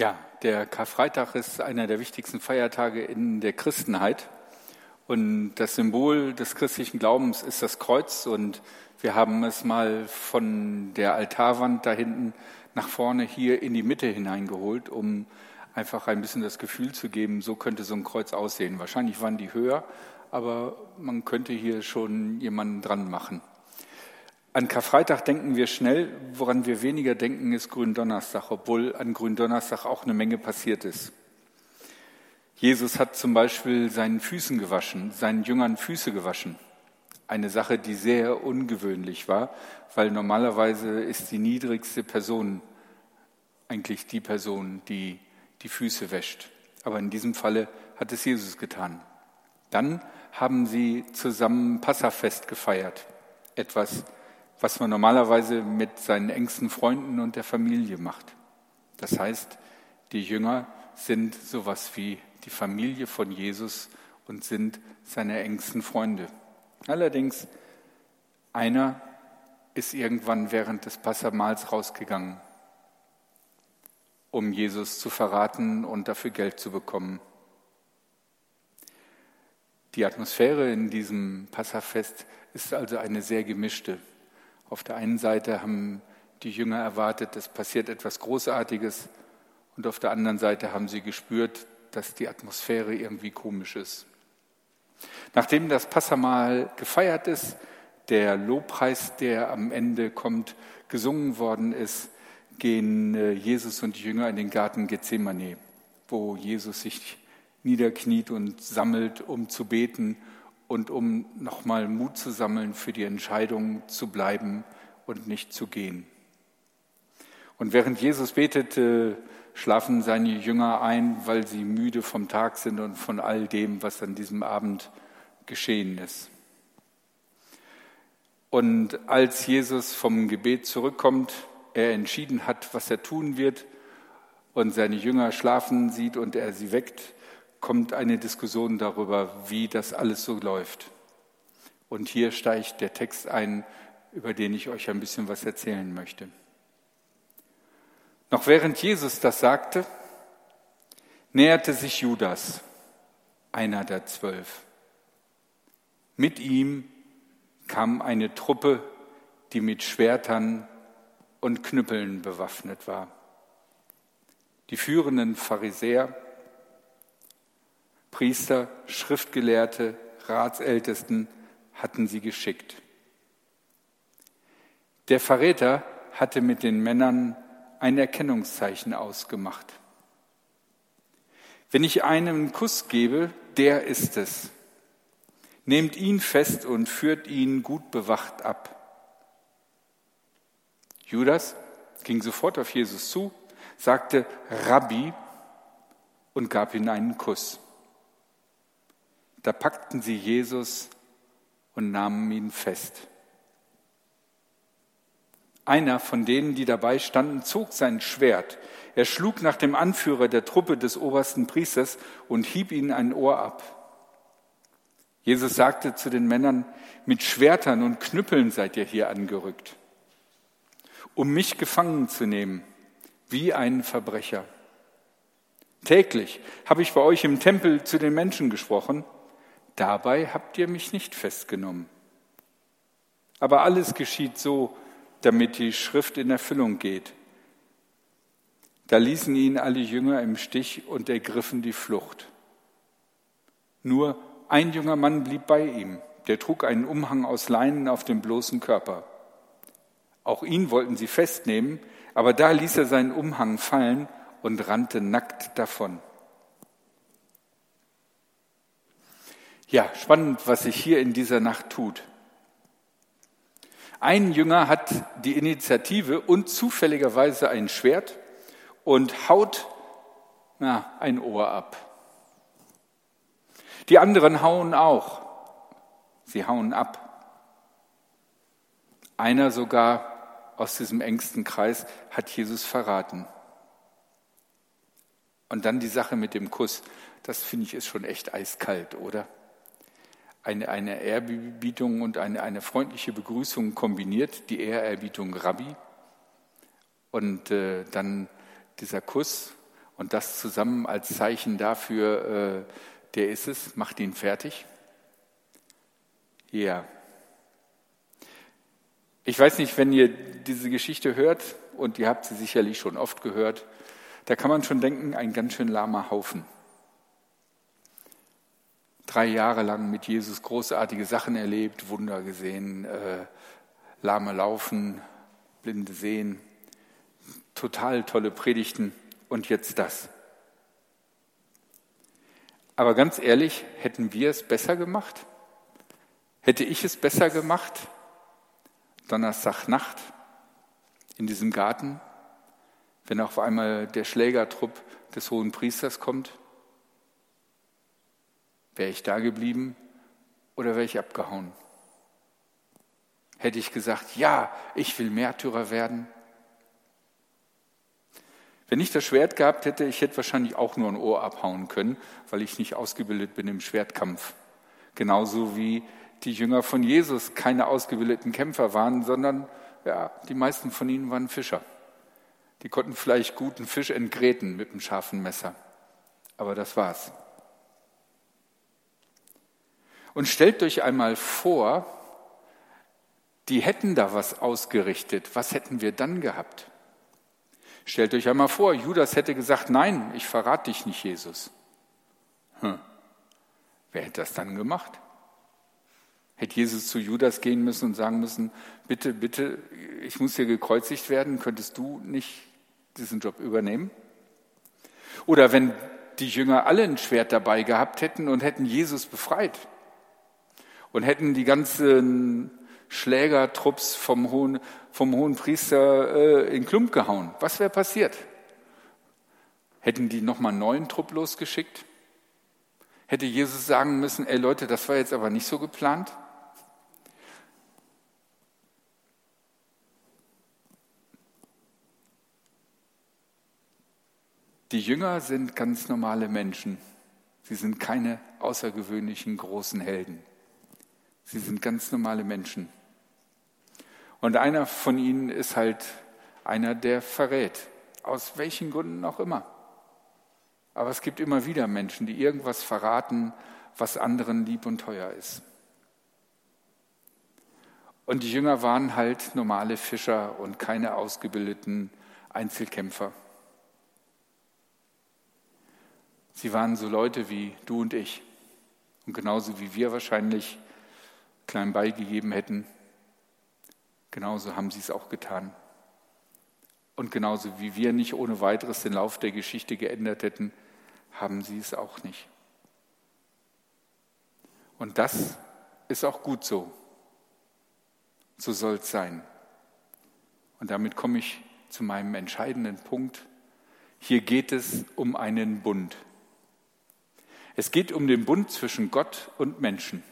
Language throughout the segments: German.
Ja, der Karfreitag ist einer der wichtigsten Feiertage in der Christenheit. Und das Symbol des christlichen Glaubens ist das Kreuz. Und wir haben es mal von der Altarwand da hinten nach vorne hier in die Mitte hineingeholt, um einfach ein bisschen das Gefühl zu geben, so könnte so ein Kreuz aussehen. Wahrscheinlich waren die höher, aber man könnte hier schon jemanden dran machen. An Karfreitag denken wir schnell, woran wir weniger denken, ist Gründonnerstag, obwohl an Gründonnerstag auch eine Menge passiert ist. Jesus hat zum Beispiel seinen Füßen gewaschen, seinen Jüngern Füße gewaschen. Eine Sache, die sehr ungewöhnlich war, weil normalerweise ist die niedrigste Person eigentlich die Person, die die Füße wäscht. Aber in diesem Falle hat es Jesus getan. Dann haben sie zusammen Passafest gefeiert. Etwas, was man normalerweise mit seinen engsten Freunden und der Familie macht. Das heißt, die Jünger sind sowas wie die Familie von Jesus und sind seine engsten Freunde. Allerdings, einer ist irgendwann während des Passamals rausgegangen, um Jesus zu verraten und dafür Geld zu bekommen. Die Atmosphäre in diesem Passafest ist also eine sehr gemischte. Auf der einen Seite haben die Jünger erwartet, es passiert etwas Großartiges und auf der anderen Seite haben sie gespürt, dass die Atmosphäre irgendwie komisch ist. Nachdem das Passamal gefeiert ist, der Lobpreis, der am Ende kommt, gesungen worden ist, gehen äh, Jesus und die Jünger in den Garten Gethsemane, wo Jesus sich niederkniet und sammelt, um zu beten und um nochmal Mut zu sammeln für die Entscheidung zu bleiben und nicht zu gehen. Und während Jesus betete, schlafen seine Jünger ein, weil sie müde vom Tag sind und von all dem, was an diesem Abend geschehen ist. Und als Jesus vom Gebet zurückkommt, er entschieden hat, was er tun wird und seine Jünger schlafen sieht und er sie weckt, kommt eine Diskussion darüber, wie das alles so läuft. Und hier steigt der Text ein, über den ich euch ein bisschen was erzählen möchte. Noch während Jesus das sagte, näherte sich Judas, einer der zwölf. Mit ihm kam eine Truppe, die mit Schwertern und Knüppeln bewaffnet war. Die führenden Pharisäer Priester, Schriftgelehrte, Ratsältesten hatten sie geschickt. Der Verräter hatte mit den Männern ein Erkennungszeichen ausgemacht. Wenn ich einem einen Kuss gebe, der ist es. Nehmt ihn fest und führt ihn gut bewacht ab. Judas ging sofort auf Jesus zu, sagte Rabbi und gab ihm einen Kuss. Da packten sie Jesus und nahmen ihn fest. Einer von denen, die dabei standen, zog sein Schwert. Er schlug nach dem Anführer der Truppe des obersten Priesters und hieb ihnen ein Ohr ab. Jesus sagte zu den Männern, mit Schwertern und Knüppeln seid ihr hier angerückt, um mich gefangen zu nehmen, wie einen Verbrecher. Täglich habe ich bei euch im Tempel zu den Menschen gesprochen, Dabei habt ihr mich nicht festgenommen. Aber alles geschieht so, damit die Schrift in Erfüllung geht. Da ließen ihn alle Jünger im Stich und ergriffen die Flucht. Nur ein junger Mann blieb bei ihm, der trug einen Umhang aus Leinen auf dem bloßen Körper. Auch ihn wollten sie festnehmen, aber da ließ er seinen Umhang fallen und rannte nackt davon. Ja, spannend, was sich hier in dieser Nacht tut. Ein Jünger hat die Initiative und zufälligerweise ein Schwert und haut na, ein Ohr ab. Die anderen hauen auch. Sie hauen ab. Einer sogar aus diesem engsten Kreis hat Jesus verraten. Und dann die Sache mit dem Kuss. Das finde ich ist schon echt eiskalt, oder? Eine, eine Ehrerbietung und eine, eine freundliche Begrüßung kombiniert, die Ehrerbietung Rabbi und äh, dann dieser Kuss Und das zusammen als Zeichen dafür, äh, der ist es, macht ihn fertig? Ja. Ich weiß nicht, wenn ihr diese Geschichte hört, und ihr habt sie sicherlich schon oft gehört, da kann man schon denken, ein ganz schön lahmer Haufen. Drei Jahre lang mit Jesus großartige Sachen erlebt, Wunder gesehen, äh, lahme laufen, blinde sehen, total tolle Predigten und jetzt das. Aber ganz ehrlich, hätten wir es besser gemacht? Hätte ich es besser gemacht? Donnerstagnacht in diesem Garten, wenn auf einmal der Schlägertrupp des hohen Priesters kommt? Wäre ich da geblieben oder wäre ich abgehauen? Hätte ich gesagt, ja, ich will Märtyrer werden? Wenn ich das Schwert gehabt hätte, ich hätte wahrscheinlich auch nur ein Ohr abhauen können, weil ich nicht ausgebildet bin im Schwertkampf. Genauso wie die Jünger von Jesus keine ausgebildeten Kämpfer waren, sondern ja, die meisten von ihnen waren Fischer. Die konnten vielleicht guten Fisch entgräten mit einem scharfen Messer. Aber das war's. Und stellt euch einmal vor, die hätten da was ausgerichtet. Was hätten wir dann gehabt? Stellt euch einmal vor, Judas hätte gesagt, nein, ich verrate dich nicht, Jesus. Hm. Wer hätte das dann gemacht? Hätte Jesus zu Judas gehen müssen und sagen müssen, bitte, bitte, ich muss hier gekreuzigt werden, könntest du nicht diesen Job übernehmen? Oder wenn die Jünger alle ein Schwert dabei gehabt hätten und hätten Jesus befreit und hätten die ganzen Schlägertrupps vom hohen, vom hohen Priester äh, in Klump gehauen. Was wäre passiert? Hätten die nochmal einen neuen Trupp losgeschickt? Hätte Jesus sagen müssen, ey Leute, das war jetzt aber nicht so geplant? Die Jünger sind ganz normale Menschen. Sie sind keine außergewöhnlichen großen Helden. Sie sind ganz normale Menschen. Und einer von ihnen ist halt einer, der verrät, aus welchen Gründen auch immer. Aber es gibt immer wieder Menschen, die irgendwas verraten, was anderen lieb und teuer ist. Und die Jünger waren halt normale Fischer und keine ausgebildeten Einzelkämpfer. Sie waren so Leute wie du und ich. Und genauso wie wir wahrscheinlich klein beigegeben hätten, Genauso haben sie es auch getan. Und genauso wie wir nicht ohne weiteres den Lauf der Geschichte geändert hätten, haben sie es auch nicht. Und das ist auch gut so. So soll es sein. Und damit komme ich zu meinem entscheidenden Punkt. Hier geht es um einen Bund. Es geht um den Bund zwischen Gott und Menschen.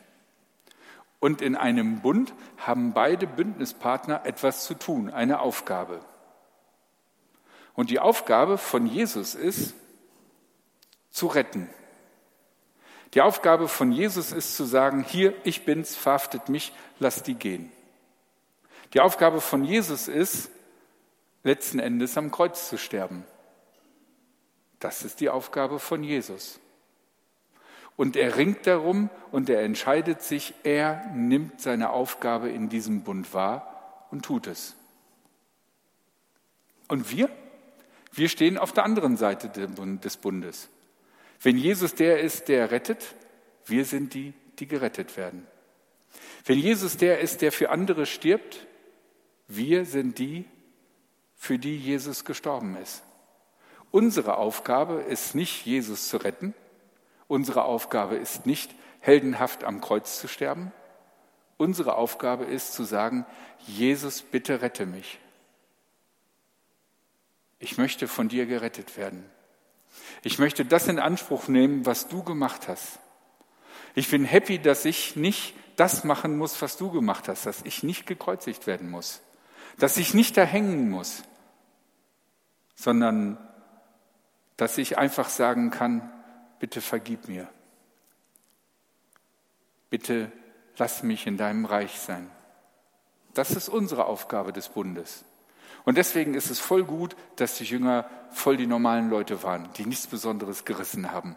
Und in einem Bund haben beide Bündnispartner etwas zu tun, eine Aufgabe. Und die Aufgabe von Jesus ist, zu retten. Die Aufgabe von Jesus ist zu sagen, hier, ich bin's, verhaftet mich, lasst die gehen. Die Aufgabe von Jesus ist, letzten Endes am Kreuz zu sterben. Das ist die Aufgabe von Jesus. Und er ringt darum und er entscheidet sich, er nimmt seine Aufgabe in diesem Bund wahr und tut es. Und wir? Wir stehen auf der anderen Seite des Bundes. Wenn Jesus der ist, der rettet, wir sind die, die gerettet werden. Wenn Jesus der ist, der für andere stirbt, wir sind die, für die Jesus gestorben ist. Unsere Aufgabe ist nicht, Jesus zu retten, Unsere Aufgabe ist nicht, heldenhaft am Kreuz zu sterben. Unsere Aufgabe ist zu sagen, Jesus, bitte rette mich. Ich möchte von dir gerettet werden. Ich möchte das in Anspruch nehmen, was du gemacht hast. Ich bin happy, dass ich nicht das machen muss, was du gemacht hast, dass ich nicht gekreuzigt werden muss, dass ich nicht da hängen muss, sondern dass ich einfach sagen kann, bitte vergib mir. Bitte lass mich in deinem Reich sein. Das ist unsere Aufgabe des Bundes. Und deswegen ist es voll gut, dass die Jünger voll die normalen Leute waren, die nichts Besonderes gerissen haben.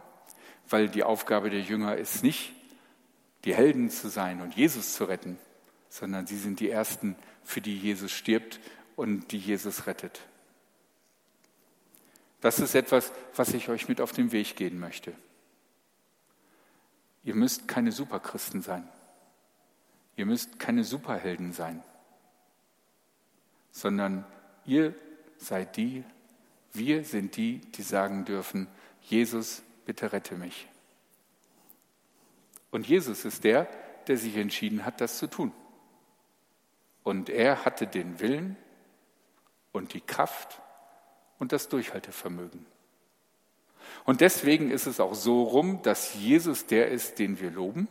Weil die Aufgabe der Jünger ist nicht, die Helden zu sein und Jesus zu retten, sondern sie sind die Ersten, für die Jesus stirbt und die Jesus rettet. Das ist etwas, was ich euch mit auf den Weg gehen möchte. Ihr müsst keine Superchristen sein. Ihr müsst keine Superhelden sein, sondern ihr seid die, wir sind die, die sagen dürfen, Jesus, bitte rette mich. Und Jesus ist der, der sich entschieden hat, das zu tun. Und er hatte den Willen und die Kraft und das Durchhaltevermögen. Und deswegen ist es auch so rum, dass Jesus der ist, den wir loben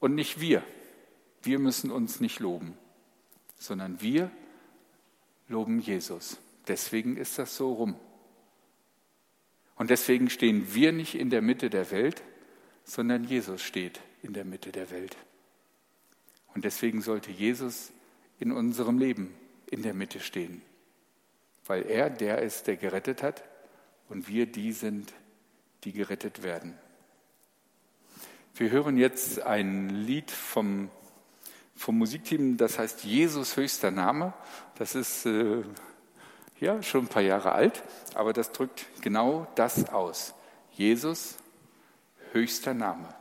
und nicht wir. Wir müssen uns nicht loben, sondern wir loben Jesus. Deswegen ist das so rum. Und deswegen stehen wir nicht in der Mitte der Welt, sondern Jesus steht in der Mitte der Welt. Und deswegen sollte Jesus in unserem Leben in der Mitte stehen, weil er der ist, der gerettet hat und wir die sind, die gerettet werden. Wir hören jetzt ein Lied vom, vom Musikteam, das heißt Jesus höchster Name. Das ist äh, ja schon ein paar Jahre alt, aber das drückt genau das aus. Jesus höchster Name.